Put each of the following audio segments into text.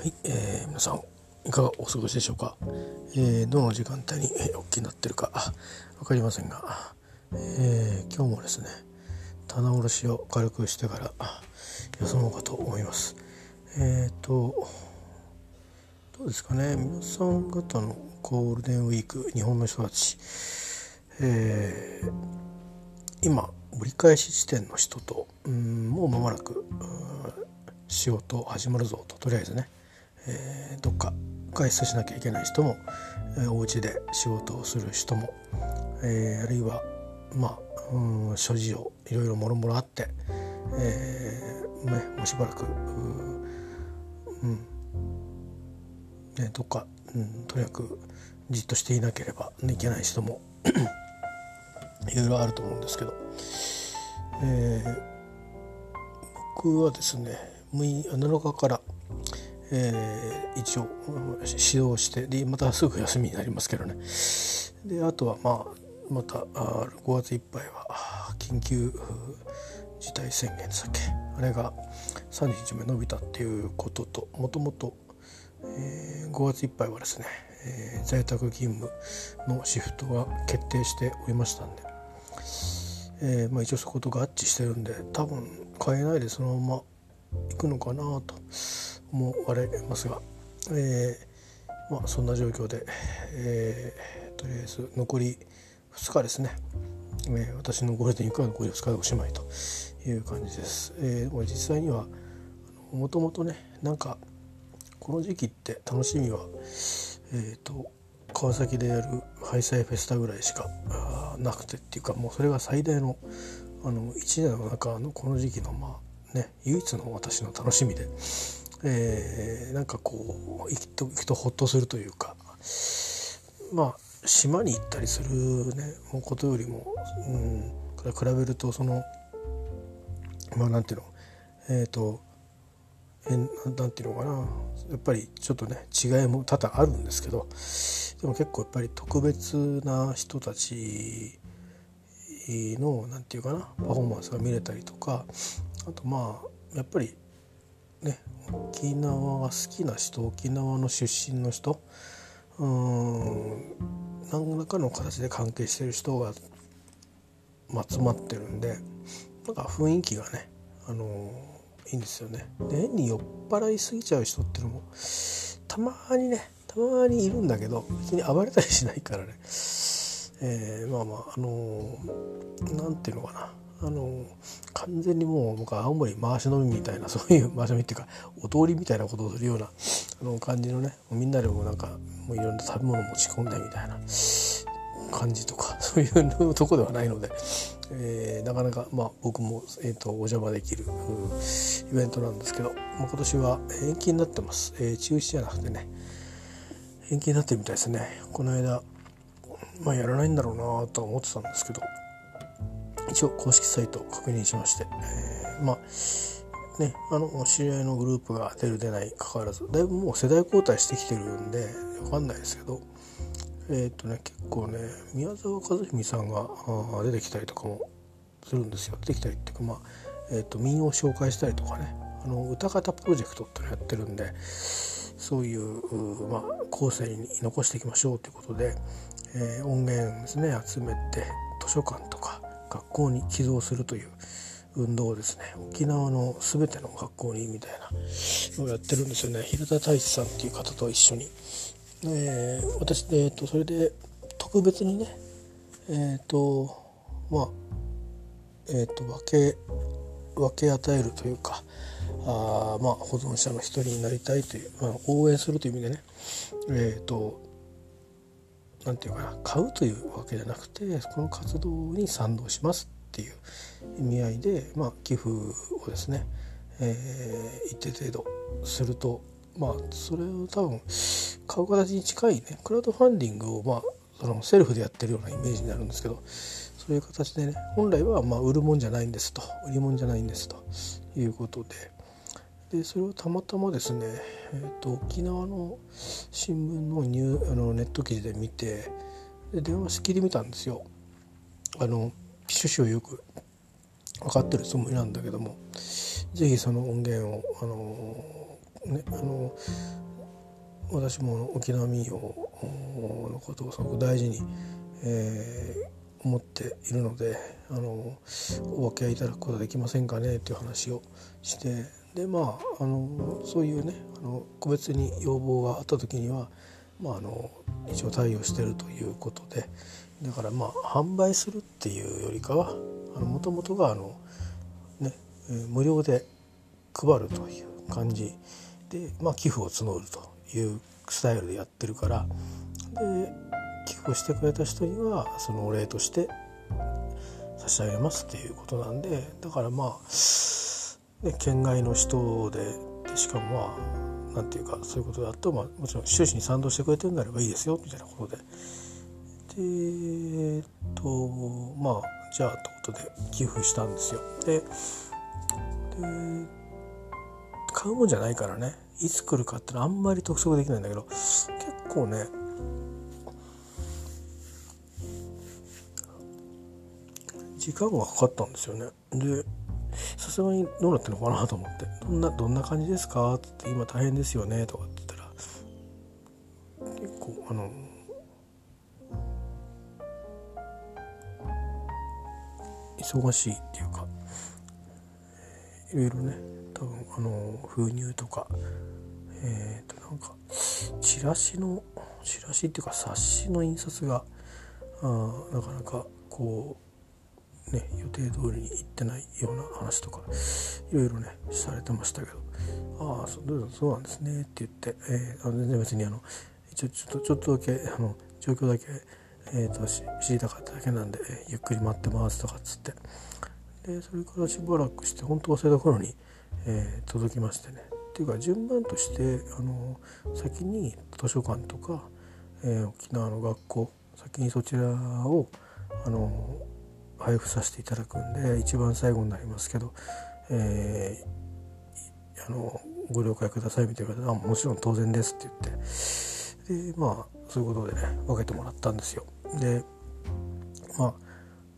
はい、えー、皆さんいかがお過ごしでしょうか、えー、どの時間帯にえおっきになってるか？分かりませんが、えー、今日もですね棚卸しを軽くしてから休もうかと思います。えっ、ー、とどうですかね？皆さん方のゴールデンウィーク日本の人たち、えー、今折り返し地点の人とうんもう間もなく仕事始まるぞととりあえずね。えー、どっか外出しなきゃいけない人も、えー、お家で仕事をする人も、えー、あるいはまあうん諸事情いろいろもろもろあって、えーね、もうしばらくうんね、どっか、うん、とにかくじっとしていなければいけない人も いろいろあると思うんですけど、えー、僕はですね7日からえー、一応指導してでまたすぐ休みになりますけどね。であとはまあまたあ5月いっぱいは緊急事態宣言でしたっけ？あれが3日目伸びたっていうことともともと5月いっぱいはですね、えー、在宅勤務のシフトが決定しておりましたんで、えーまあ、一応そこと合致してるんで多分変えないでそのまま行くのかなと。思われますが、えー、まあ、そんな状況で、えー、とりあえず残り2日ですね、えー、私のゴールデンウィークは残り2日でおしまいという感じです。えー、実際にはもともとねなんかこの時期って楽しみは、えーと、川崎でやるハイサイフェスタぐらいしかなくてっていうかもうそれが最大のあの1年の中のこの時期のまあね唯一の私の楽しみでえー、なんかこう行くと行くとほっとするというかまあ島に行ったりするねことよりも、うん、比べるとそのまあなんていうのえっ、ー、とえなんていうのかなやっぱりちょっとね違いも多々あるんですけどでも結構やっぱり特別な人たちのなんていうかなパフォーマンスが見れたりとかあとまあやっぱりね沖縄が好きな人沖縄の出身の人うーん何らかの形で関係してる人が集まってるんでなんか雰囲気がね、あのー、いいんですよね。で変に酔っ払いすぎちゃう人っていうのもたまにねたまにいるんだけど別に暴れたりしないからね、えー、まあまああのー、ていうのかなあの完全にもう僕は青森回し飲みみたいな そういう回し飲みっていうかお通りみたいなことをするようなあの感じのねみんなでもなんかもういろんな食べ物持ち込んでみたいな感じとか そういう とこではないので、えー、なかなか、まあ、僕も、えーと、お邪魔できるイベントなんですけど、まあ、今年は延期になってます、えー、中止じゃなくてね延期になってるみたいですね。この間、まあ、やらないんだろうなとは思ってたんですけど。一応公式サイトを確認しまして、えー、まあねあの知り合いのグループが出る出ないかかわらずだいぶもう世代交代してきてるんで分かんないですけどえっ、ー、とね結構ね宮沢和文さんが出てきたりとかもするんですよ。出てきたりっていうかまあ、えーと、民謡を紹介したりとかねあの歌方プロジェクトってのやってるんでそういう、まあ、後世に残していきましょうということで、えー、音源ですね集めて図書館とか学校に寄贈するという運動をですね。沖縄の全ての学校にみたいなのをやってるんですよね。平田太一さんっていう方と一緒に、えー、私で、えーと、それで特別にねえっ、ー、とまあえっ、ー、と分け分け与えるというかあまあ保存者の一人になりたいという、まあ、応援するという意味でねえっ、ー、と何て言うかな買うというわけじゃなくてこの活動に賛同しますっていう意味合いで、まあ、寄付をですね、えー、一定程度するとまあそれを多分買う形に近いねクラウドファンディングをまあそのセルフでやってるようなイメージになるんですけどそういう形でね本来はまあ売るもんじゃないんですと売り物じゃないんですということででそれをたまたまですね、えーと、沖縄の新聞のニュあのネット記事で見てで電話しきり見たんですよ。あの趣旨をよく分かってるつもりなんだけども是非その音源をあのねあの私も沖縄民謡のことをすごく大事に、えー、思っているのであのお分け合いいただくことはできませんかねという話をしてでまああのそういうねあの個別に要望があった時には、まあ、あの一応対応してるということで。だからまあ販売するっていうよりかはもともとがあの、ね、無料で配るという感じで、まあ、寄付を募るというスタイルでやってるから。で寄付をしてくれた人にはそのお礼として差し上げますっていうことなんで。だからまあ、県外の人ででしかもまあなんていうかそういうことだと、まあ、もちろん収支に賛同してくれてるんであればいいですよみたいなことで。でえっとまあじゃあということで寄付したんですよ。でで買うもんじゃないからねいつ来るかってのはあんまり特測できないんだけど結構ね時間がかかったんですよね。でさすがにどうなってるのかなと思って「どんなどんな感じですか?」ってって「今大変ですよね」とかって言ったら結構あの忙しいっていうかいろいろね多分あの封入とかえっ、ー、となんかチラシのチラシっていうか冊子の印刷があなかなかこうね予定通りにいってないような話とかいろいろねされてましたけど「ああそうそうなんですね」って言って、えー、全然別にあの一応ちょっとちょっとだけあの状況だけえーと、知りたかっただけなんで、えー、ゆっくり待ってますとかっつって。でそれからしばらくして本当忘れた頃に、えー、届きましてね。っていうか順番としてあの先に図書館とか、えー、沖縄の学校先にそちらをあの配布させていただくんで一番最後になりますけど、えー、あのご了解くださいみたいな方はもちろん当然ですって言ってでまあそういうことでね分けてもらったんですよ。でまあ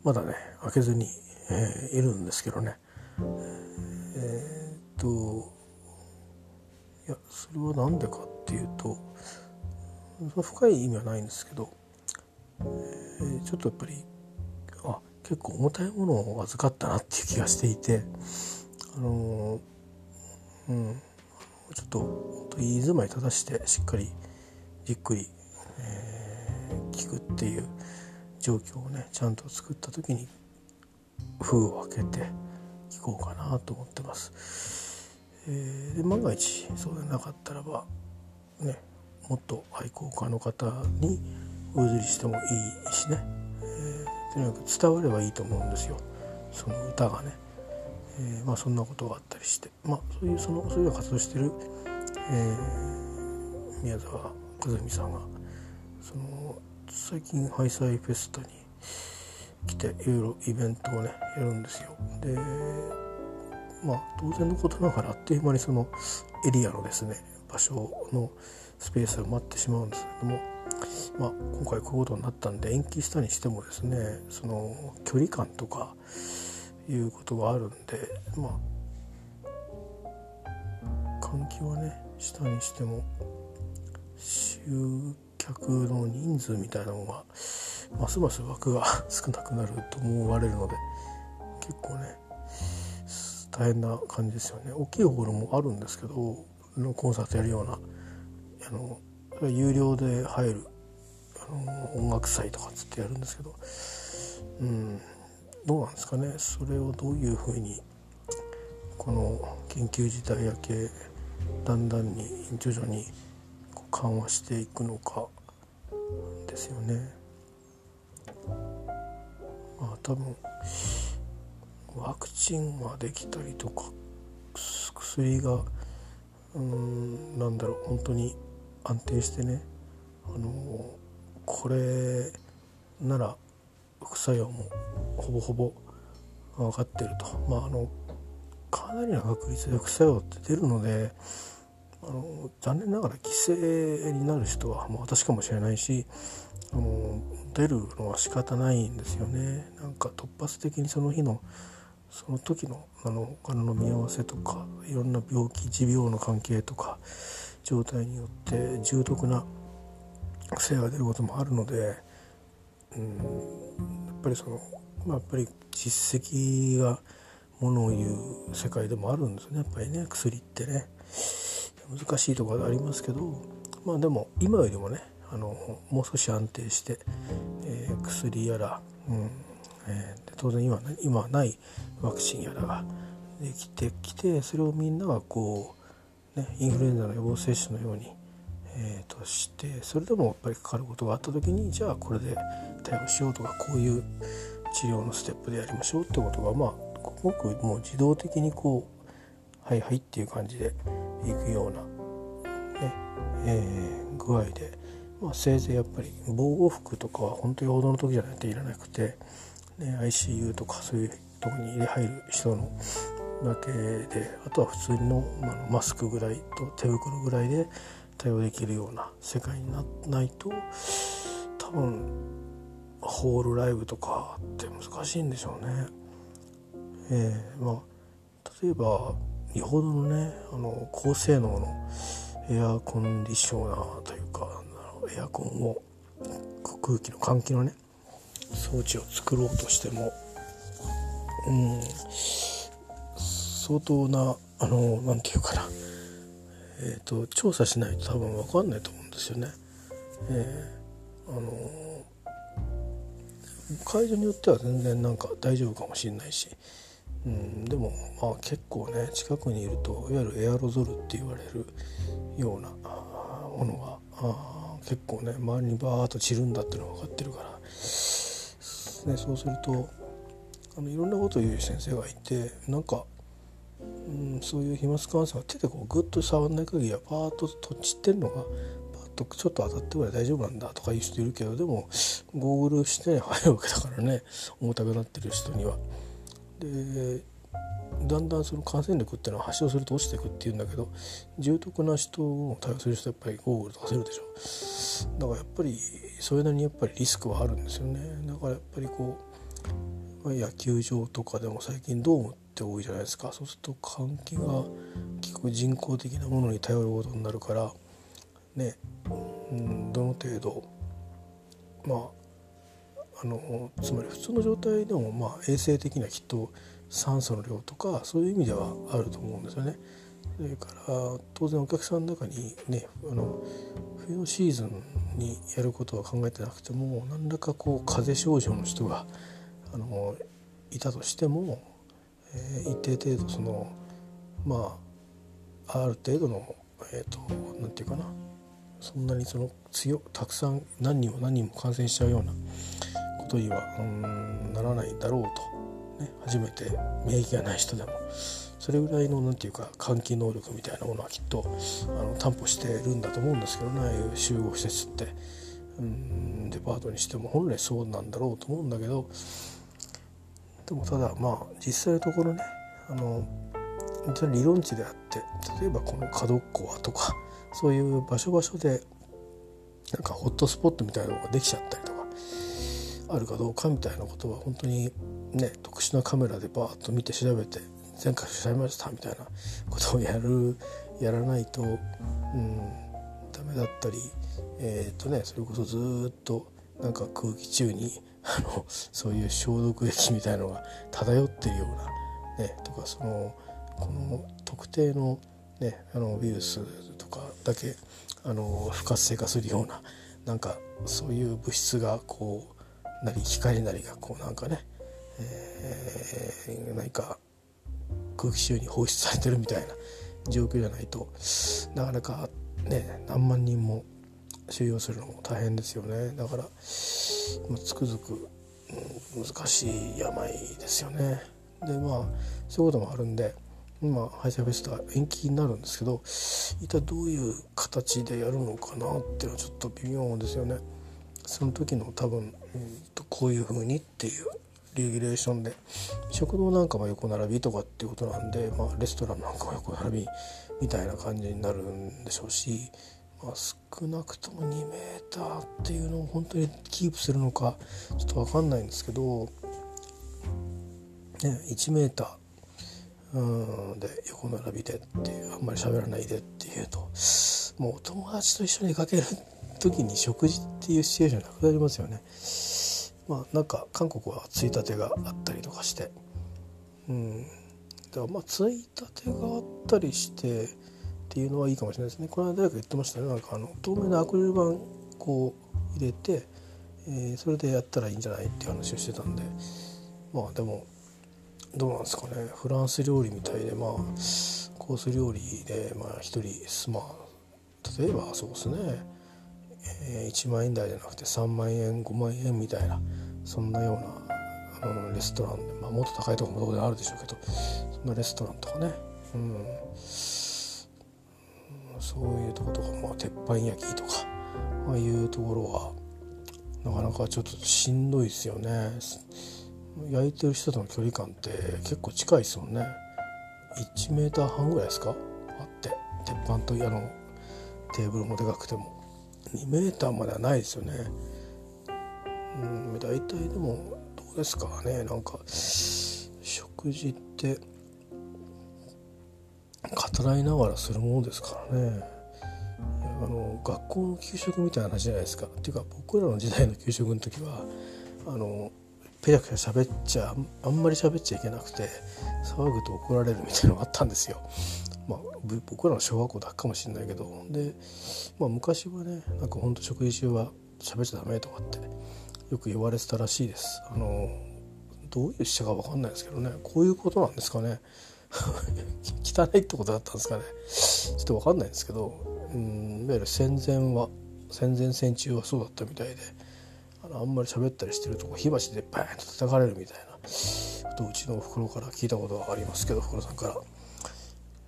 まだね開けずに、えー、いるんですけどねえー、っといやそれは何でかっていうと深い意味はないんですけど、えー、ちょっとやっぱり結構重たいものを預かったなっていう気がしていてあのうんちょっと本当言い詰まり正してしっかりじっくり聞くっていう状況をねちゃんと作った時に封を開けて聞こうかなと思ってます。えー、で万が一そうでなかったらばねもっと愛好家の方にお譲りしてもいいしね、とにかく伝わればいいと思うんですよ。その歌がね、えー、まあそんなことがあったりして。まあそういうそのそういう活動してる、えー、宮沢和美さんがその最近ハイサイフェスタに来ていろいろイベントをねやるんですよ。でまあ当然のことながらあっという間にそのエリアのですね場所のスペースが待ってしまうんですけどもまあ今回こういうことになったんで延期したにしてもですねその距離感とかいうことがあるんでまあ換気はねしたにしても集客の人数みたいなのがますます枠が少なくなると思われるので結構ね大変な感じですよね。大きいホールもあるんですけどコンサートやるようなあの有料で入るあの音楽祭とかつってやるんですけどうんどうなんですかねそれをどういうふうにこの緊急事態明けだんだんに徐々に緩和していくのかですよね。まあ多分ワクチンができたりとか薬がうんなんだろう本当に安定してねあのこれなら副作用もほぼほぼ分かってると。まああのかなりの確率で副作用って出るのであの残念ながら犠牲になる人はもう私かもしれないしあの出るのは仕方ないんですよね。なんか突発的にその日のその時のあのお金の見合わせとかいろんな病気持病の関係とか状態によって重篤な癖が出ることもあるので、うん、やっぱりその、まあ、やっぱり実績がものを言う世界でもあるんですねやっぱりね薬ってね。難しいところありますけどまあでも今よりもねあのもう少し安定して、えー、薬やら、うんえー、当然今ね今ないワクチンやらができてきてそれをみんながこう、ね、インフルエンザの予防接種のように、えー、としてそれでもやっぱりかかることがあった時にじゃあこれで対応しようとかこういう治療のステップでやりましょうってことがまあごくもう自動的にこうはいはいっていう感じでいくような、ねえー、具合で、まあ、せいぜいやっぱり防護服とかは本当に報道の時じゃないといらなくて、ね、ICU とかそういうとこに入れ入る人のだけであとは普通の、まあ、マスクぐらいと手袋ぐらいで対応できるような世界にならないと多分ホールライブとかって難しいんでしょうね。えー、まあ例えばよほどのねあの高性能のエアコンディショナーというかエアコンを空気の換気のね装置を作ろうとしてもうん相当なあのなんていうかなえーと、調査しないと多分分かんないと思うんですよね。えー、あの会場によっては全然なんか大丈夫かもしれないし、うん、でもまあ結構ね近くにいるといわゆるエアロゾルって言われるようなものが結構ね周りにバーッと散るんだっていうのが分かってるから、ね、そうするとあのいろんなことを言う先生がいてなんかうん、そういう飛沫感染は手でこうグッと触らない限りはパーッととちってるのがパッとちょっと当たってぐらい大丈夫なんだとかいう人いるけどでもゴーグルして入るわけだからね重たくなってる人には。でだんだんその感染力っていうのは発症すると落ちていくっていうんだけど重篤な人を対応する人はやっぱりゴーグルとかするでしょだからやっぱりそれなりにやっぱりリスクはあるんですよねだからやっぱりこう野球場とかでも最近ドームって多いじゃないですかそうすると換気が結構人工的なものに頼ることになるからね、うん、どの程度まああのつまり普通の状態でもまあ衛生的にはきっと酸素の量とかそういう意味ではあると思うんですよね。それから当然お客さんの中にねあの冬のシーズンにやることは考えてなくても何らかこう風邪症状の人があのいたとしてもえー、一定程度そのまあある程度のえっ、ー、となんていうかな。そんなにその強たくさん何人も何人も感染しちゃうようなことにはうんならないだろうと、ね、初めて免疫がない人でも。それぐらいの何て言うか換気能力みたいなものはきっとあの担保してるんだと思うんですけどねああいう集合施設って。うんデパートにしても本来そうなんだろうと思うんだけどでもただまあ実際のところねあの理論値であって例えばこの角っこはとかそういう場所場所でなんかホットスポットみたいなのができちゃったりとかあるかどうかみたいなことは本当にね特殊なカメラでバーッと見て調べて前回調べましたみたいなことをやるやらないと、うん、ダメだったりえっ、とねそれこそずっとなんか空気中にあのそういう消毒液みたいのが漂ってるような、ね、とかそのこの特定の,、ね、あのウイルスとかだけあの不活性化するようななんかそういう物質がこうなり光なりがこうなんかね、えー、何か空気中に放出されてるみたいな状況じゃないとなかなかね何万人も収容するのも大変ですよね。だからつくづく、うん、難しい病ですよね。でまあそういうこともあるんで今ハイサーフェスタ延期になるんですけど一体どういう形でやるのかなっていうのはちょっと微妙ですよね。その時の多分、うん、こういう風にっていうレギュレーションで食堂なんかも横並びとかっていうことなんで、まあ、レストランなんかも横並びみたいな感じになるんでしょうしまあ、少なくとも2 m っていうのを本当にキープするのかちょっと分かんないんですけどね、1メーーうんで横並びでっていうあんまり喋らないでっていうともうお友達と一緒に出かける時に食事っていうシチュエーションなくなりますよね。まあなんか韓国はついたてがあったりとかしてうんだからまあついたてがあったりしてっていうのはいいかもしれないですね。この間誰か言ってましたね。なんかあの透明なアクリル板こう入れて、えー、それでやったらいいんじゃないっていう話をしてたんで。まあでもどうなんですかね。フランス料理みたいでまあコース料理でまあ一人まあ例えばそうですね、えー、1万円台じゃなくて3万円5万円みたいなそんなようなあのレストラン、まあ、もっと高いところもどこであるでしょうけどそんなレストランとかね、うん、そういうとことか、まあ、鉄板焼きとかああいうところはなかなかちょっとしんどいですよね。焼いてる人との距離感って結構近いですもんね。1メーター半ぐらいですか？あって鉄板とあのテーブルもでかくても。2メーターまではないですよね。うん大体でもどうですかね。なんか食事って語らいながらするものですからね。あの学校の給食みたいな話じゃないですか。っていうか僕らの時代の給食の時はあのペラペラ喋っちゃあんまり喋っちゃいけなくて騒ぐと怒られるみたいなのがあったんですよ。まあ、僕らの小学校だけかもしれないけど。で、まあ、昔はねなんかほんと食事中は喋っちゃダメとかってよく言われてたらしいです。あのどういう詩か分かんないですけどね。こういうことなんですかね。汚いってことだったんですかね。ちょっと分かんないんですけどうんいわゆる戦前は戦前戦中はそうだったみたいであのあんまり喋ったりしてるとこ火鉢でバーンと叩かれるみたいなことうちのおふくろから聞いたことがありますけどおふくろさんから。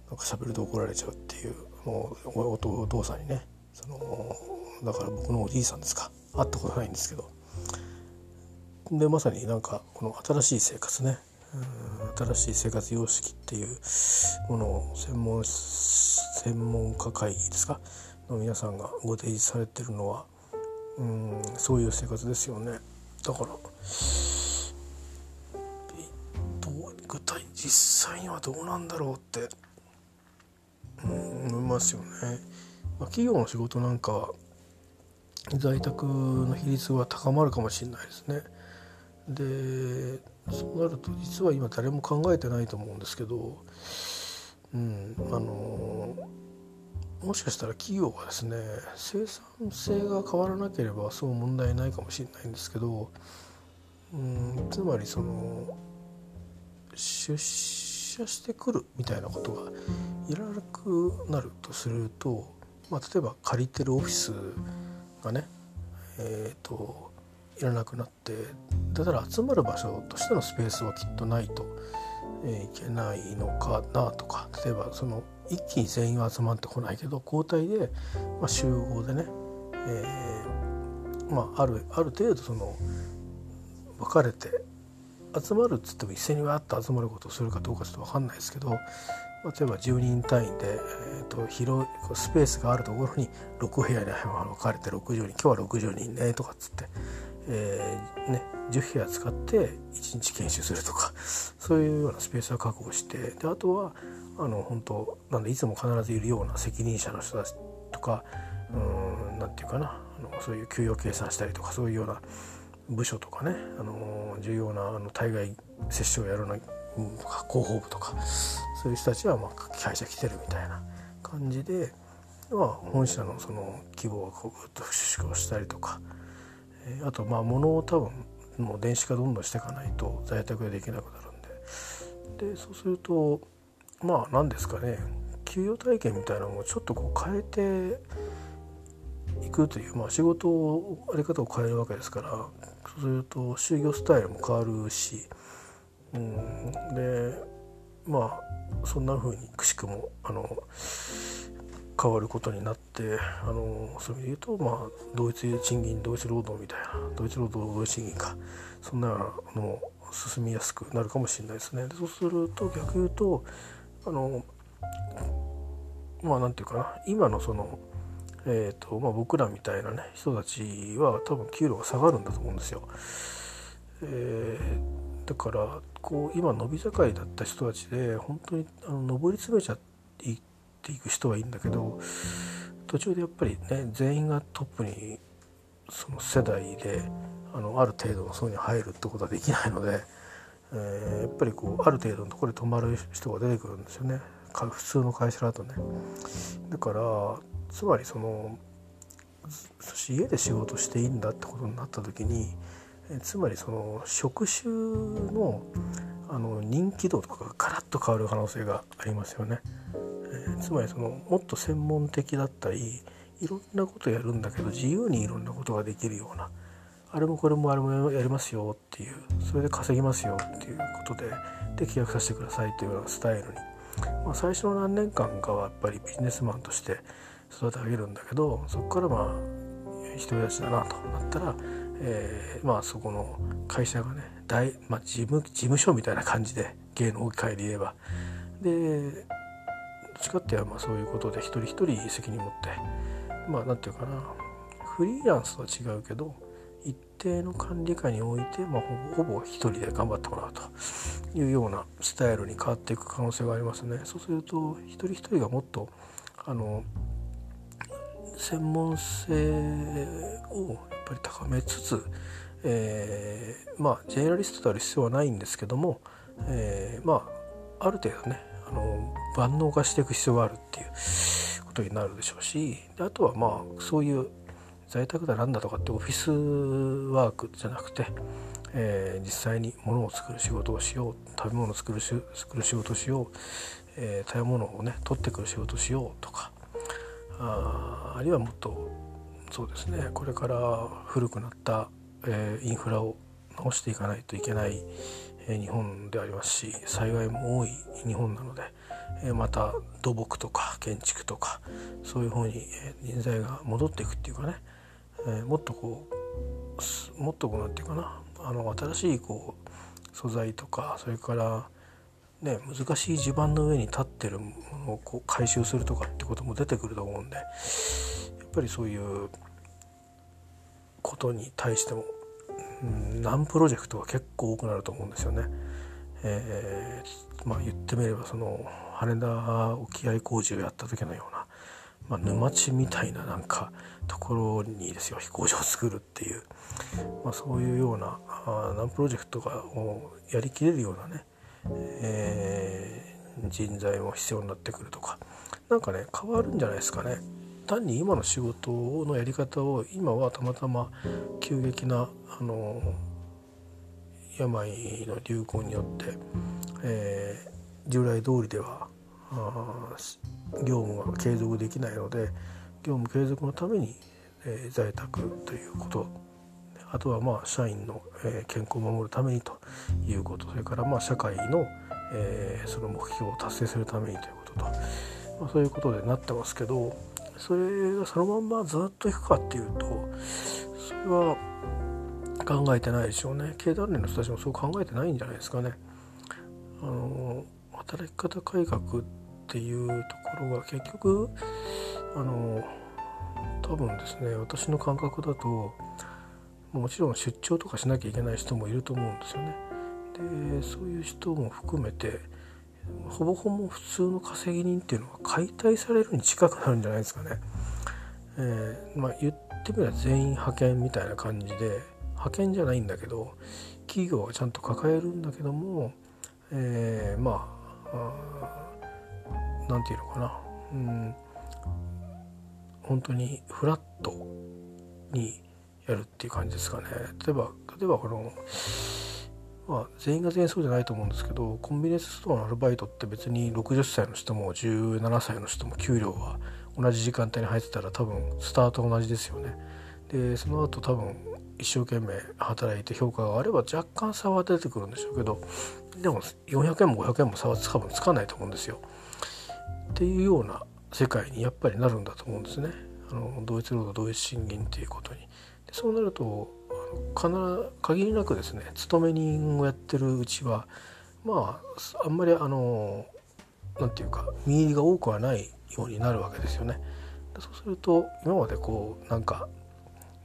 なんか喋ると怒られちゃうっていうもうおお父さんにねそのだから僕のおじいさんですか。会ったことないんですけど。でまさになんかこの新しい生活ね。新しい生活様式っていうものを専門専門家会議ですか？の皆さんがご提示されてるのはうんそういう生活ですよねだから具体実際にはどうなんだろうって思いますよね。まあ、企業の仕事なんかは在宅の比率は高まるかもしれないですね。でそうなると実は今誰も考えてないと思うんですけど、うん、あのもしかしたら企業はですね生産性が変わらなければそう問題ないかもしれないんですけど、うん、つまりその出社してくるみたいなことがいらなくなるとすると、まあ、例えば借りてるオフィスがねえっ、ー、といらなくなってだから集まる場所としてのスペースはきっとないと、えいけないのかなとか。例えばその一気に全員は集まってこないけど交代で、まあ、集合でね、えー、まあ、あるある程度その分かれて集まるっつっても一斉にわっと集まることをするかどうかちょっと分かんないですけど、まあ、例えば10人単位で、えーと、広いスペースがあるところに6部屋に分かれて60人今日は60人ねとかっつって、えー、ね、10部屋使って1日研修するとかそういうようなスペースは確保してであとはあの本当なんでいつも必ずいるような責任者の人たちとかうんなんていうかなあのそういう給与計算したりとかそういうような部署とかね、あの重要なあの対外接種をやるな広報部とかそういう人たちはまあ会社来てるみたいな感じで、まあ、本社のその規模をぐっと縮小したりとか、え、あとまあ物を多分もう電子化どんどんしていかないと在宅でできなくなるんで。でそうするとまあ何ですかね。給与体験みたいなのをちょっとこう変えていくという、まあ、仕事をあり方を変えるわけですから。そうすると就業スタイルも変わるし、うん、でまあそんな風にくしくもあの変わることになってあのそういう意味で言うと、まあ、同一賃金同一労働みたいな同一労働同一賃金かそんなのも進みやすくなるかもしれないですね。でそうすると逆言うとあのまあなんていうかな今のそのえーとまあ、僕らみたいなね人たちは多分給料が下がるんだと思うんですよ。えー、だからこう今伸び盛りだった人たちで本当にあの上り詰めちゃってていく人はいいんだけど途中でやっぱりね全員がトップにその世代であのある程度の層に入るってことはできないので、えー、やっぱりこうある程度のところで止まる人が出てくるんですよね普通の会社だとね。だからつまりそのそして家で仕事していいんだってことになった時につまりその職種のあの人気度とかがガラッと変わる可能性がありますよね。えー、つまりそのもっと専門的だったりいろんなことやるんだけど自由にいろんなことができるようなあれもこれもあれもやりますよっていうそれで稼ぎますよっていうことでで契約させてくださいというようなスタイルに、まあ、最初の何年間かはやっぱりビジネスマンとして育て上げるんだけどそこからまあ独り立ちだなとなったら、えー、まあそこの会社がね大、まあ、事務事務所みたいな感じで芸能界で言えば。でどっちかっていうとまあそういうことで一人一人責任持って。まあ何て言うかな。フリーランスとは違うけど一定の管理下において、まあ、ほぼほぼ一人で頑張ってもらうと。いうようなスタイルに変わっていく可能性がありますね。そうすると一人一人がもっとあの専門性をやっぱり高めつつ、えー、まあジェネラリストである必要はないんですけども、えー、まあある程度ねあの万能化していく必要があるっていうことになるでしょうしであとはまあそういう在宅だなんだとかってオフィスワークじゃなくて、えー、実際に物を作る仕事をしよう食べ物を作るし作る仕事をしよう、えー、食べ物をね取ってくる仕事をしようとかああるいはもっとそうですねこれから古くなった、え、インフラを直していかないといけない、え、日本でありますし災害も多い日本なので、え、また土木とか建築とかそういう方に、え人材が戻っていくっていうかね、えもっとこうもっとこうなんていうかなあの新しいこう素材とかそれからね、難しい地盤の上に立ってるものをこう回収するとかってことも出てくると思うんでやっぱりそういうことに対しても、うん、難プロジェクトが結構多くなると思うんですよね。えー、まあ言ってみればその羽田沖合工事をやった時のような、まあ、沼地みたいななんかところにですよ飛行場を作るっていう、まあ、そういうようなあ難プロジェクトがやりきれるようなねえー、人材も必要になってくるとか何かね変わるんじゃないですかね。単に今の仕事のやり方を今はたまたま急激なあの病の流行によって、えー、従来通りでは業務が継続できないので業務継続のために、えー、在宅ということ。あとはまあ社員の、え健康を守るためにということ。それからまあ社会の、えその目標を達成するためにということと、まあ、そういうことでなってますけどそれがそのまんまずっといくかっていうとそれは考えてないでしょうね経団連の人たちもそう考えてないんじゃないですかね。あの働き方改革っていうところが結局あの多分ですね私の感覚だともちろん出張とかしなきゃいけない人もいると思うんですよね。でそういう人も含めてほぼほぼ普通の稼ぎ人っていうのは解体されるに近くなるんじゃないですかね。えー、まあ、言ってみれば全員派遣みたいな感じで派遣じゃないんだけど企業はちゃんと抱えるんだけども、えー、まあ何て言うのかな、うん、本当にフラットにやるっていう感じですかね。例えば例えばこのまあ、全員が全員そうじゃないと思うんですけどコンビニエンスストアのアルバイトって別に60歳の人も17歳の人も給料は同じ時間帯に入ってたら多分スタート同じですよね。でその後多分一生懸命働いて評価があれば若干差は出てくるんでしょうけどでも400円も500円も差は多分つかないと思うんですよ。っていうような世界にやっぱりなるんだと思うんですね。あの同一労働同一賃金っていうことに。でそうなると必限りなくですね勤め人をやってるうちはまああんまりあの何て言うか見入りが多くはないようになるわけですよね。そうすると今までこうなんか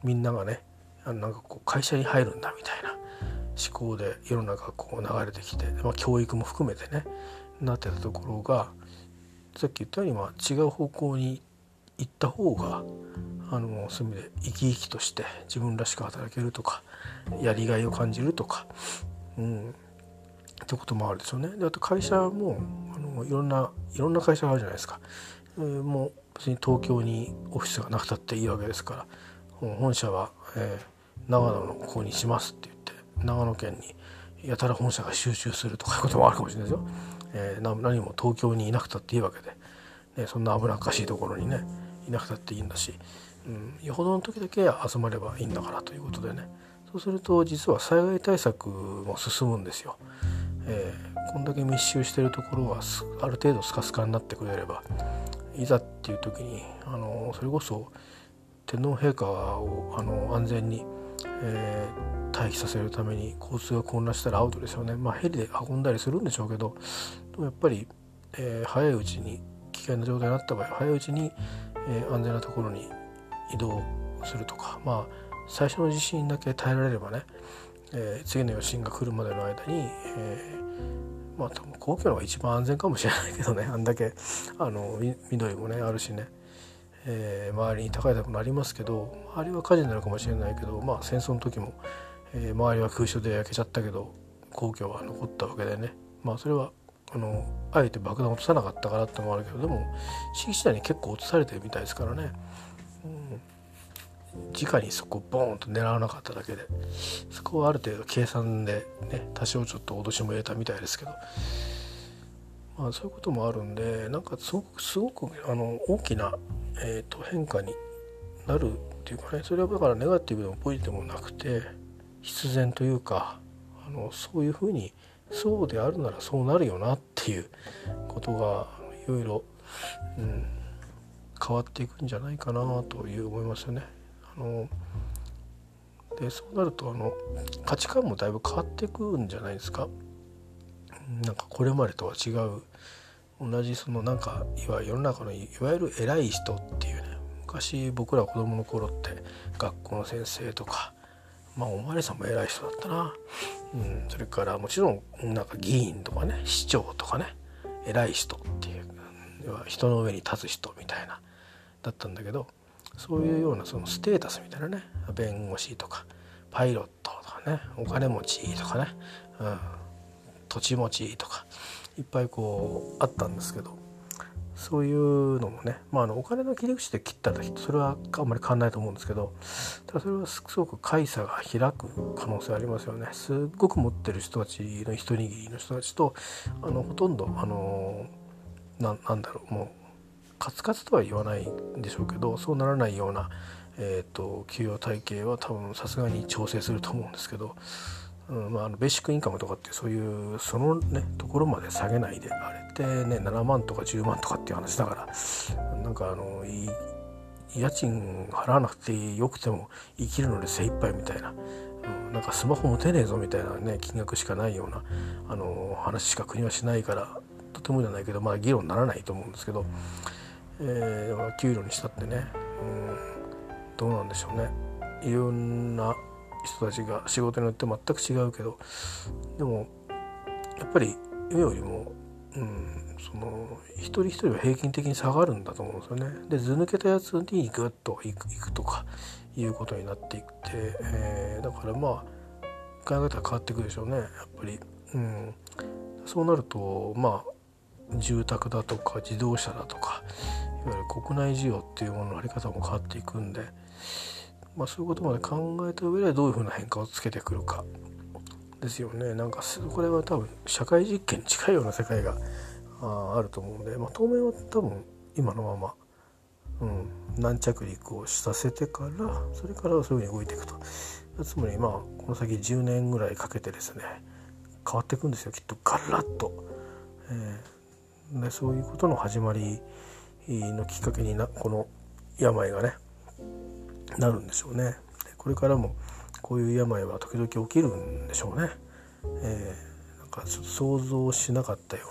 みんながねなんかこう会社に入るんだみたいな思考で世の中こう流れてきて、まあ、教育も含めてねなってたところがさっき言ったようにまあ違う方向に行った方があのそういう意味で生き生きとして自分らしく働けるとかやりがいを感じるとか、うん、ってこともあるでしょうね。であと会社もあのいろんないろんな会社があるじゃないですか。えー、もう別に東京にオフィスがなくたっていいわけですから本社は、えー、長野のここにしますって言って長野県にやたら本社が集中するとかいうこともあるかもしれないですよ。えー、何も東京にいなくたっていいわけで、ね、そんな危なっかしいところにねいなくたっていいんだし、うん、よほどの時だけ集まればいいんだからということでねそうすると実は災害対策も進むんですよ。えー、こんだけ密集してるところはある程度スカスカになってくれればいざっていう時にあのそれこそ天皇陛下をあの安全に、えー、待機させるために交通が混乱したらアウトですよね。まあ、ヘリで運んだりするんでしょうけどでもやっぱり、えー、早いうちに危険な状態になった場合早いうちに、えー、安全なところに移動するとかまあ最初の地震だけ耐えられればね、えー、次の余震が来るまでの間に、えー、まあ多分皇居の方が一番安全かもしれないけどね あんだけあの緑もねあるしね、えー、周りに高い建物ありますけど周りは火事になるかもしれないけどまあ戦争の時も、えー、周りは空襲で焼けちゃったけど皇居は残ったわけでねまあそれはあのあえて爆弾落とさなかったからってのもあるけどでも敷地内に結構落とされてるみたいですからね。直にそこボーンと狙わなかっただけでそこはある程度計算でね多少ちょっと脅しも入れたみたいですけどまあそういうこともあるんでなんかすごくすごくあの大きな、えーと、変化になるっていうかねそれはだからネガティブでもポジティブもなくて必然というかあのそういうふうにそうであるならそうなるよなっていうことがいろいろ、変わっていくんじゃないかなという思いますよね。のでそうなるとあの価値観もだいぶ変わっていくんじゃないですか？なんかこれまでとは違う同じそのなんかいわ世の中のいわゆる偉い人っていうね昔僕ら子供の頃って学校の先生とかまあお巡りさんも偉い人だったな、うん、それからもちろんなんか議員とかね市長とかね偉い人っていう人の上に立つ人みたいなだったんだけどそういうようなそのステータスみたいなね弁護士とかパイロットとかねお金持ちとかね、うん、土地持ちとかいっぱいこうあったんですけどそういうのもね、まあ、あのお金の切り口で切った時それはあんまり変わんないと思うんですけどただそれはすごく会差が開く可能性ありますよね。すっごく持ってる人たちの一握りの人たちとあのほとんどあのなんだろうもうカツカツとは言わないんでしょうけどそうならないような、えーと、給与体系は多分さすがに調整すると思うんですけど、うんまあ、あのベーシックインカムとかってそういうそのねところまで下げないであれってね7万とか10万とかっていう話だからなんかあの家賃払わなくてよくても生きるので精一杯みたいな。うん、なんかスマホ持てねえぞみたいなね金額しかないようなあの話しか国はしないからとてもじゃないけどまあ議論にならないと思うんですけど、えー、給料にしたってね、うん、どうなんでしょうね。いろんな人たちが仕事によって全く違うけど。でもやっぱり世よりも、うん、その一人一人は平均的に下がるんだと思うんですよね。で図抜けたやつにグッといくいくとかいうことになっていって、えー、だからまあ考え方は変わっていくでしょうね。やっぱり。うん、そうなるとまあ住宅だとか自動車だとかいわゆる国内需要っていうものの在り方も変わっていくんで、まあ、そういうことまで考えた上でどういうふうな変化をつけてくるかですよね。なんかこれは多分社会実験に近いような世界がああると思うんで、まあ、当面は多分今のまま、うん、軟着陸をさせてからそれからそういうふうに動いていくと。つまりまあこの先10年ぐらいかけてですね変わっていくんですよ。きっとガラッと。えーでそういうことの始まりのきっかけになこの病がねなるんでしょうね。でこれからもこういう病は時々起きるんでしょうね。えー、なんか想像しなかったよ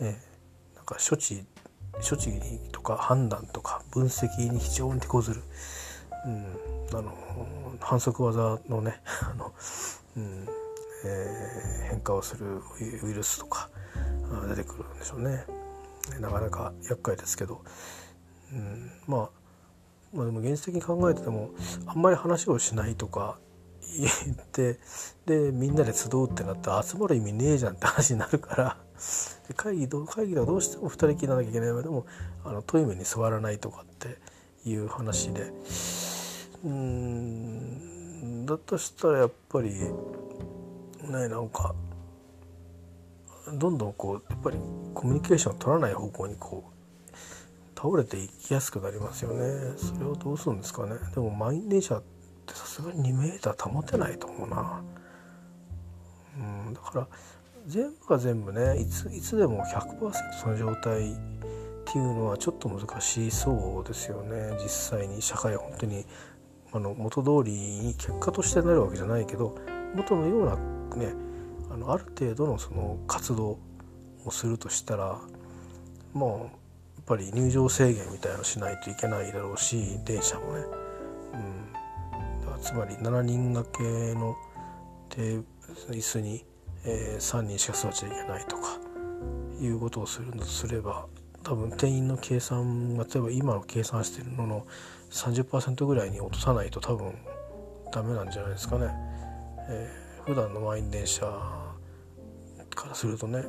うな,、えー、なんか処置処置とか判断とか分析に非常に手こずる、うん、あの反則技のね あの、うん、えー、変化をするウイルスとか出てくるんでしょうね。なかなか厄介ですけど、うん、まあまあでも現実的に考えててもあんまり話をしないとか言ってでみんなで集うってなったら集まる意味ねえじゃんって話になるから会議会議ではどうしても2人きりなきゃいけない。場合でもあのトイレに座らないとかっていう話で。うんだとしたらやっぱりねなんかどんどんこうやっぱりコミュニケーションを取らない方向にこう倒れていきやすくなりますよね。それをどうするんですかね。でも満員電車ってさすがに2メーター保てないと思うな。うんだから全部が全部ねいついつでも100%その状態っていうのはちょっと難しそうですよね。実際に社会は本当にあの元通りに結果としてなるわけじゃないけど元のようなねあのある程度のその活動をするとしたらまあやっぱり入場制限みたいなのしないといけないだろうし電車もね、うん、つまり7人掛けの椅子に、えー、3人しか座っちゃいけないとかいうことをするんだとすれば多分店員の計算例えば今の計算してるのの30%ぐらいに落とさないと多分ダメなんじゃないですかね。えー、普段の満員電車からするとね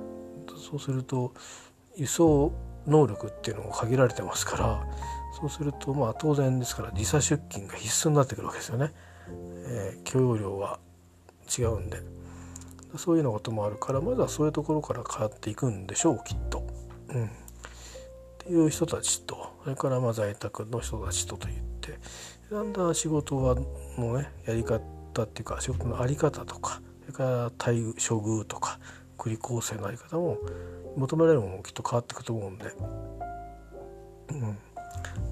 そうすると輸送能力っていうのも限られてますからそうするとまあ当然ですから時差出勤が必須になってくるわけですよね。えー、許容量は違うんでそういうようなこともあるからまずはそういうところから変わっていくんでしょうきっと。うん、っていう人たちとそれからまあ在宅の人たちとといってだんだん仕事はのねやり方っていうか仕事の在り方とかそれから待遇処遇とか繰り構成の在り方も求められるものもきっと変わっていくと思うんで、うん。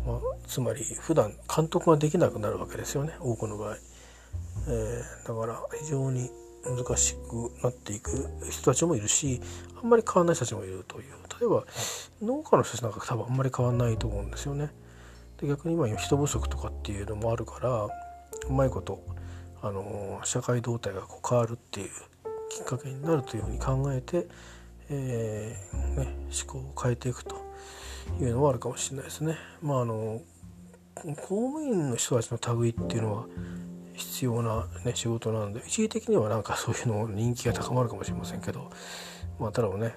まあ、つまり普段監督ができなくなるわけですよね多くの場合、えー、だから非常に難しくなっていく人たちもいるしあんまり変わらない人たちもいるという。例えば農家の人たちなんか多分あんまり変わらないと思うんですよね。で逆に今人不足とかっていうのもあるからうまいことあの社会動態がこう変わるっていうきっかけになるというふうに考えて、えー、ね、思考を変えていくというのはあるかもしれないですね。まああの公務員の人たちの類っていうのは必要な、ね、仕事なんで一時的にはなんかそういうの人気が高まるかもしれませんけど、まあ、ただね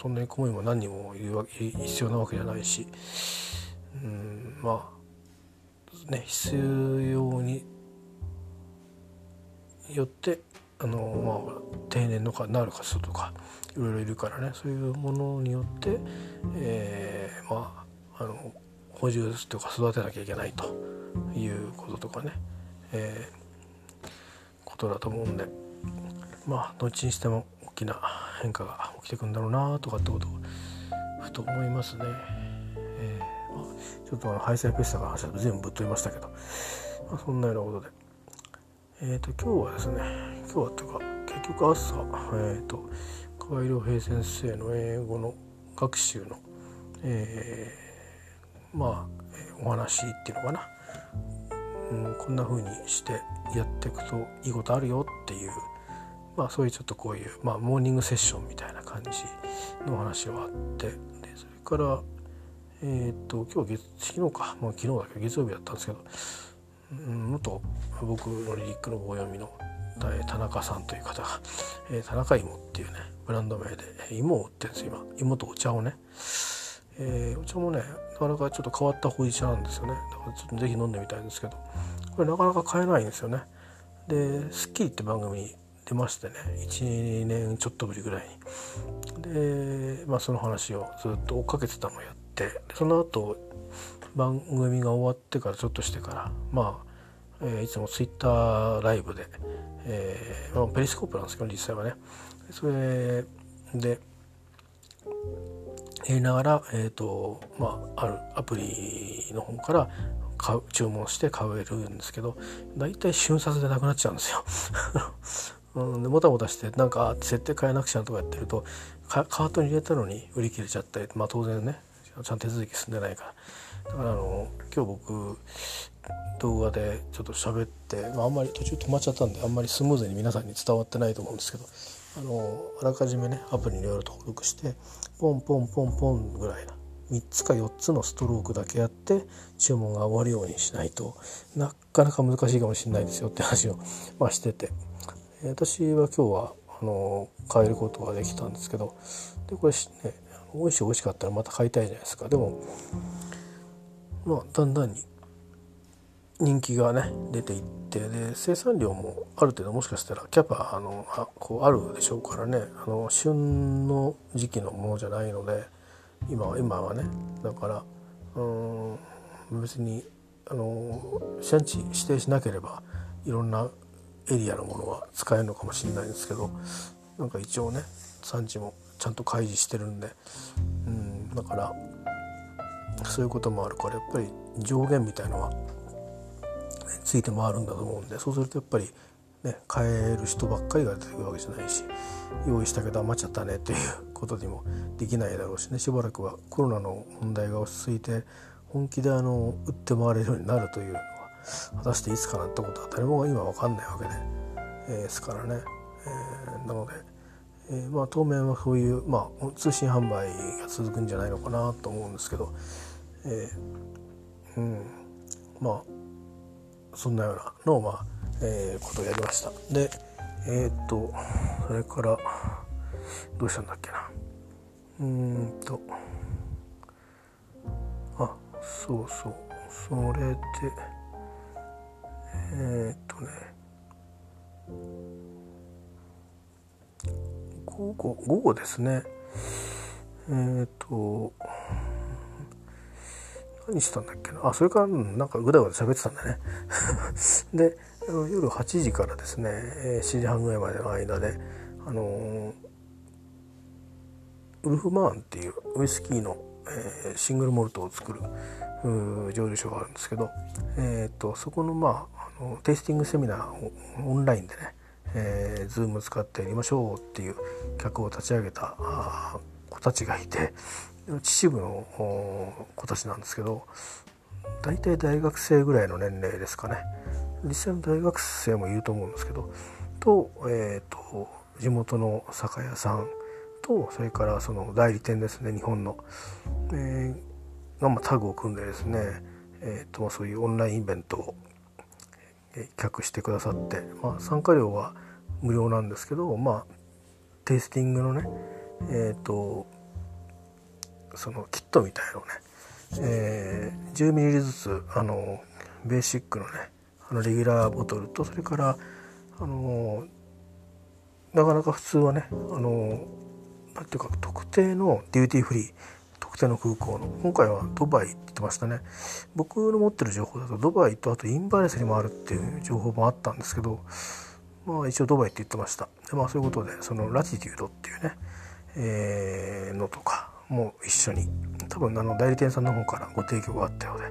そんなに公務員も何人もいるわけ必要なわけじゃないし、うん、まあね必要によってあの、まあ、定年のかなる方とかいろいろいるからね。そういうものによって、えー、まああの補充とか育てなきゃいけないということとかね、えー、ことだと思うんで。まあどっちにしても大きな変化が起きてくんだろうなとかってことをふと思いますね。えちょっとあのハイサイペスタの話だと全部ぶっ飛びましたけど、まあ、そんなようなことで。えっ、ー、と今日はですね今日はというか。結局朝、えーと、河合良平先生の英語の学習の、えー、まあお話っていうのかな、うん、こんな風にしてやっていくといいことあるよっていうまあそういうちょっとこういう、まあ、モーニングセッションみたいな感じのお話はあってでそれからえっ、と今日月昨日か、まあ、昨日だけど月曜日だったんですけど、うん、元僕のリリックの棒読みのえ田中さんという方が、えー、田中芋っていうねブランド名で芋を売ってるんです今。芋とお茶をね、えー、お茶もねなかなかちょっと変わったほうじ茶なんですよね。だからちょっと是非飲んでみたいんですけど。これなかなか買えないんですよね。で『スッキリ』って番組に出ましてね1年ちょっとぶりぐらいに。で、まあ、その話をずっと追っかけてたのをやってその後番組が終わってからちょっとしてからまあえー、いつもツイッターライブで、えー、ペリスコープなんですけど実際はねそれでやりながら、えーとまあ、あるアプリの方から買う注文して買えるんですけど大体瞬殺でなくなっちゃうんですよ。うん、でもたもたしてなんか設定変えなくちゃとかやってるとカートに入れたのに売り切れちゃったりまあ当然ねちゃんと手続き進んでないからだからあの今日僕動画でちょっと喋って、まあ、あんまり途中止まっちゃったんであんまりスムーズに皆さんに伝わってないと思うんですけどあのあらかじめねアプリにいろいろ登録してポンポンポンポンぐらいな3つか4つのストロークだけやって注文が終わるようにしないとなかなか難しいかもしれないですよって話を、まあ、してて。私は今日はあの変えることができたんですけどでこれね美味しい美味しかったらまた買いたいじゃないですか。でもまあだんだんに人気がね出ていってで生産量もある程度もしかしたらキャパあのあこうあるでしょうからねあの旬の時期のものじゃないので今は今はねだからうん別にあの産地指定しなければいろんなエリアのものは使えるのかもしれないんですけどなんか一応ね産地もちゃんと開示してるんでうんだからそういうこともあるからやっぱり上限みたいのはついて回るんだと思うんでそうするとやっぱりね買える人ばっかりが出てくるわけじゃないし用意したけど余っちゃったねっていうことにもできないだろうしね。しばらくはコロナの問題が落ち着いて本気であの売って回れるようになるというのは果たしていつかなってことは誰もが今分かんないわけで、えー、すからね、えー、なので、えー、まあ当面はそういう、まあ、通信販売が続くんじゃないのかなと思うんですけど、えー、うん。まあそんなようなのをまあ、えー、ことをやりました。でえっ、とそれからどうしたんだっけな。うんと。あそうそう。それでえー、っとね。午後午後ですね。えー、っと何したんだっけな。あそれからなんかぐだぐだ喋ってたんだね。で夜8時からですね7時半ぐらいまでの間であの、ウルフマーンっていうウイスキーの、えー、シングルモルトを作る蒸留所があるんですけど、えーと、そこの,、まあ、あのテイスティングセミナーをオンラインでね、えー、Zoom 使ってやりましょうっていう客を立ち上げた子たちがいて秩父の子たちなんですけど大体大学生ぐらいの年齢ですかね。実際の大学生もいると思うんですけどと,、えーと、地元の酒屋さんとそれからその代理店ですね日本の、えー、が、まあ、タグを組んでですね、えーと、そういうオンラインイベントを企画してくださって、まあ、参加料は無料なんですけど、まあ、テイスティングのね、えーと、そのキットみたいのをね、えー、10ミリずつあのベーシックのねあのレギュラーボトルとそれからあのなかなか普通はねあのなんていうか特定の duty free 特定の空港の今回はドバイって言ってましたね。僕の持ってる情報だとドバイとあとインバネスにもあるっていう情報もあったんですけどまあ一応ドバイって言ってました。でまあそういうことでそのラティテュードっていうね、えー、のとかも一緒に多分あの代理店さんの方からご提供があったようで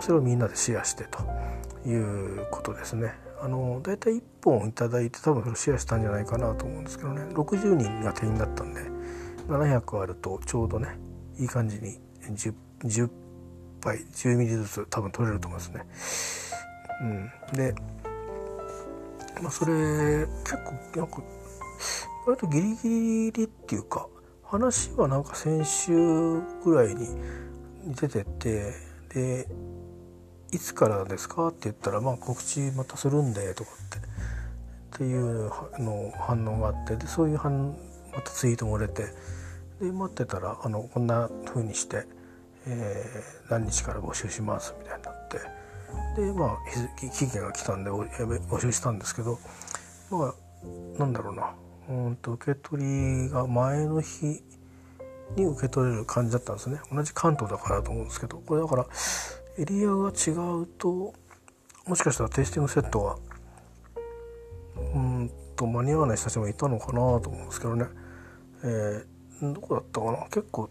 それをみんなでシェアしてということですね。あの大体1本頂いて多分シェアしたんじゃないかなと思うんですけどね。60人が定員だったんで700あるとちょうどねいい感じに 10, 10杯10ミリずつ多分取れると思いますね。うん、で、まあ、それ結構なんか割とギリギリっていうか話はなんか先週ぐらいに出ててでいつからですかって言ったら、まあ、告知またするんでとかって。っていうの反応があってでそういう反またツイートも出て。で待ってたらあのこんな風にして、えー、何日から募集しますみたいになって。でまあ期限が来たんで募集したんですけどまあなんだろうな。うんと受け取りが前の日に受け取れる感じだったんですね。同じ関東だからと思うんですけど。これだからエリアが違うともしかしたらテイスティングセットはうんと間に合わない人たちもいたのかなと思うんですけどね、えー、どこだったかな。結構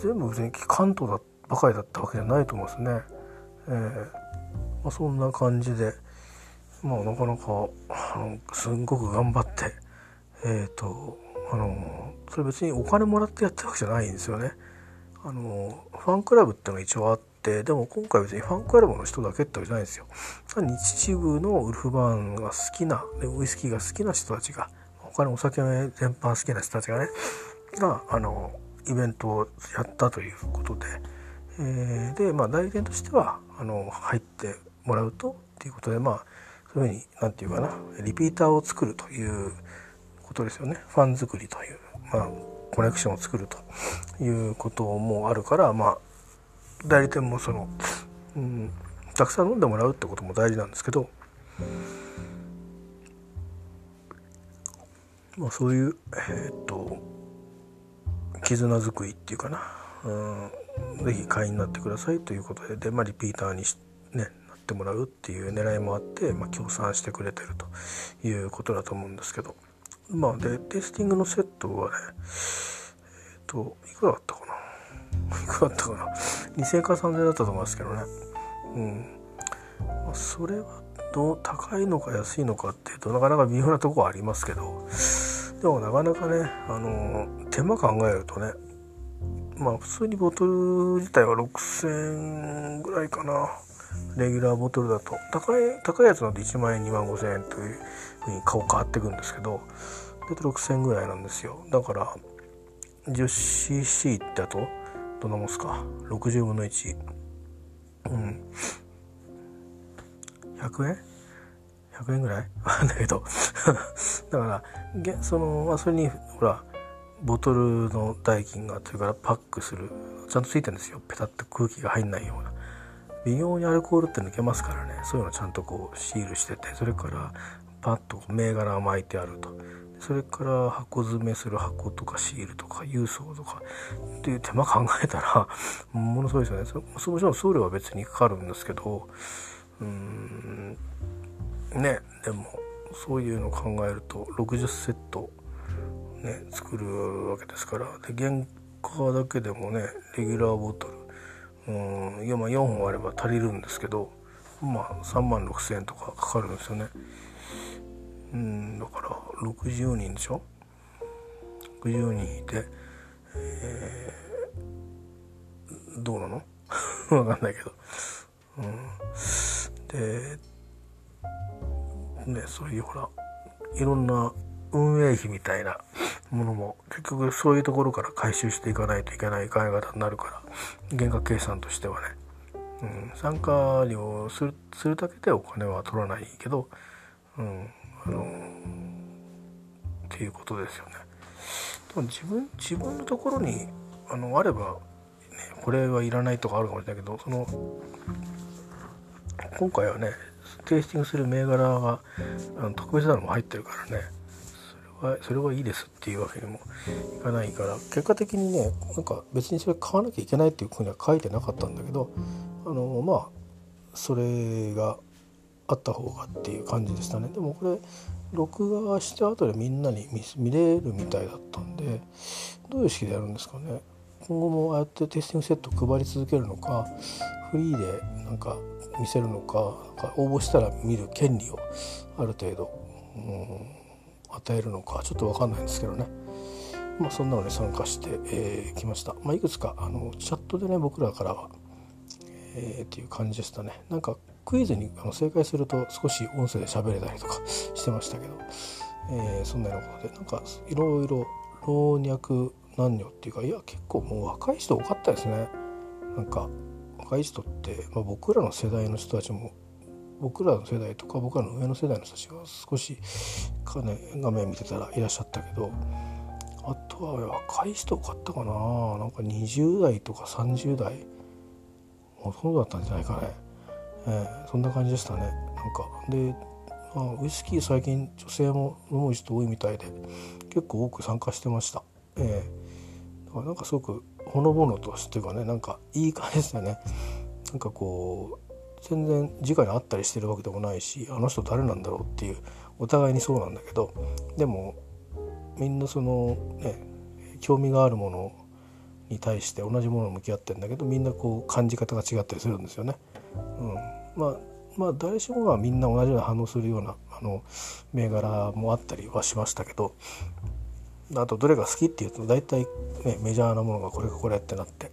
全部全関東だばかりだったわけじゃないと思うんですね。えーまあ、そんな感じで。まあなかなかあのすんごく頑張ってえっ、ー、とあのそれ別にお金もらってやってるわけじゃないんですよね。あのファンクラブっていうのが一応あってでも今回別にファンクアルバムの人だけってわけじゃないんですよ日部のウルフバーンが好きなウイスキーが好きな人たちが他のお酒全般好きな人たちがねがあのイベントをやったということで、えー、でまあ代理店としてはあの入ってもらうとっていうことでまあそういうふうに何て言うかなリピーターを作るということですよね。ファン作りというまあコネクションを作るということもあるからまあ代理店もその、うん、たくさん飲んでもらうってことも大事なんですけど、まあ、そういうえー、っと絆作りっていうかな、うん、ぜひ会員になってくださいということでで、まあ、リピーターにし、ね、ってもらうっていう狙いもあって、まあ、協賛してくれてるということだと思うんですけど。まあでテイスティングのセットはねえっ、といくらだったかな？いくらだったかな？2000円か3000だったと思いますけどね。うん。まあ、それはどう高いのか安いのかっていうとなかなか微妙なとこはありますけど。でもなかなかねあの手間考えるとねまあ普通にボトル自体は6000ぐらいかな。レギュラーボトルだと。高い高いやつなんて1万円2万5000円というふうに顔変わっていくんですけど大体6000円ぐらいなんですよ。だから 10cc ってあとどんなもんすか？60分の1うん。100円？100円ぐらい？わかんないけど。だからその、まあ、それにほらボトルの代金がそれからパックする。ちゃんとついてるんですよ。ペタッと空気が入んないような。微妙にアルコールって抜けますからね。そういうのちゃんとこうシールしててそれからパッと銘柄巻いてあると。それから箱詰めする箱とかシールとか郵送とか。っていう手間考えたらものすごいですよね。そもちろん送料は別にかかるんですけどうーんねでもそういうのを考えると60セットね作るわけですから。で原価だけでもねレギュラーボトルうん4本あれば足りるんですけどまあ3万6,000円とかかかるんですよね。うんだから60人でしょ？60人いて、えー、どうなの？わかんないけど、うん、でねそういうほらいろんな運営費みたいなものも結局そういうところから回収していかないといけない考え方になるから原価計算としてはね、うん、参加料するするだけでお金は取らないけど、うんあのっていうことですよね。でも自分自分のところにあのあれば、ね、これはいらないとかあるかもしれないけどその今回はねテイスティングする銘柄があの特別なのも入ってるからねはそれはいいですっていうわけにもいかないから結果的にねなんか別にそれ買わなきゃいけないっていうふうには書いてなかったんだけどあのまあそれがあった方がっていう感じでしたね。でもこれ録画して後でみんなに見れるみたいだったんでどういう式でやるんですかね。今後もああやってテスティングセット配り続けるのかフリーでなんか見せるのかか応募したら見る権利をある程度、うん、与えるのかちょっと分かんないんですけどね。まあ、そんなのに参加してき、えー、ました、まあ、いくつかあのチャットでね僕らからは、えー、っていう感じでしたね。なんかクイズにあの正解すると少し音声で喋れたりとかしてましたけど、えー、そんなようなことでなんかいろいろ老若男女っていうかいや結構もう若い人多かったですね。なんか若い人って、まあ、僕らの世代の人たちも僕らの世代とか僕らの上の世代の人たちが少しか、ね、画面見てたらいらっしゃったけどあとは若い人多かったかな。なんか20代とか30代。ほとんどだったんじゃないかね、えー、そんな感じでしたね。なんかで、まあ、ウイスキー最近女性も飲む人多いみたいで結構多く参加してました。えー、だからなんかすごくほのぼのとしていうかねなんかいい感じですよね。なんかこう全然直に会ったりしてるわけでもないしあの人誰なんだろうっていうお互いにそうなんだけどでもみんなそのね興味があるものに対して同じものを向き合ってんだけどみんなこう感じ方が違ったりするんですよね。うん、まあまあ誰しもがみんな同じような反応するようなあの銘柄もあったりはしましたけどあとどれが好きっていうと大体、ね、メジャーなものがこれかこれってなって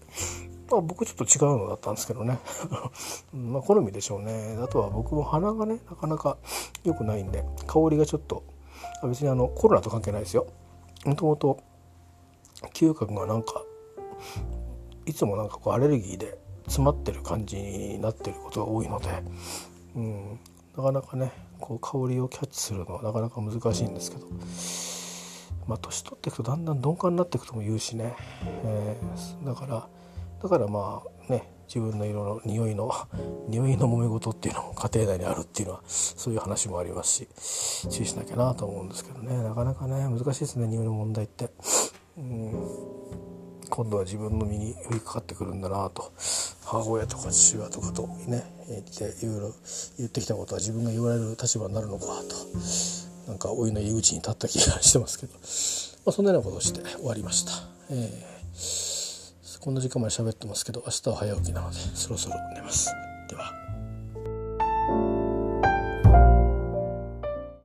まあ、僕ちょっと違うのだったんですけどね。まあ好みでしょうね。あとは僕も鼻がねなかなか良くないんで香りがちょっと別にあのコロナと関係ないですよ。もともと嗅覚がなんかいつもなんかこうアレルギーで詰まってる感じになってることが多いので、うん、なかなかねこう香りをキャッチするのはなかなか難しいんですけどまあ年取っていくとだんだん鈍感になっていくとも言うしね、えー、だからだからまあね自分の色の匂いの匂いの揉め事っていうのも家庭内にあるっていうのはそういう話もありますし注意しなきゃなと思うんですけどね。なかなかね難しいですね匂いの問題って。うん。今度は自分の身に降りかかってくるんだなと。母親とか父親とかとね言っていろいろ言ってきたことは自分が言われる立場になるのかと。なんか老いの入り口に立った気がしてますけど、まあ、そんなようなことをして終わりました。えー。こんな時間まで喋ってますけど明日は早起きなのでそろそろ寝ます。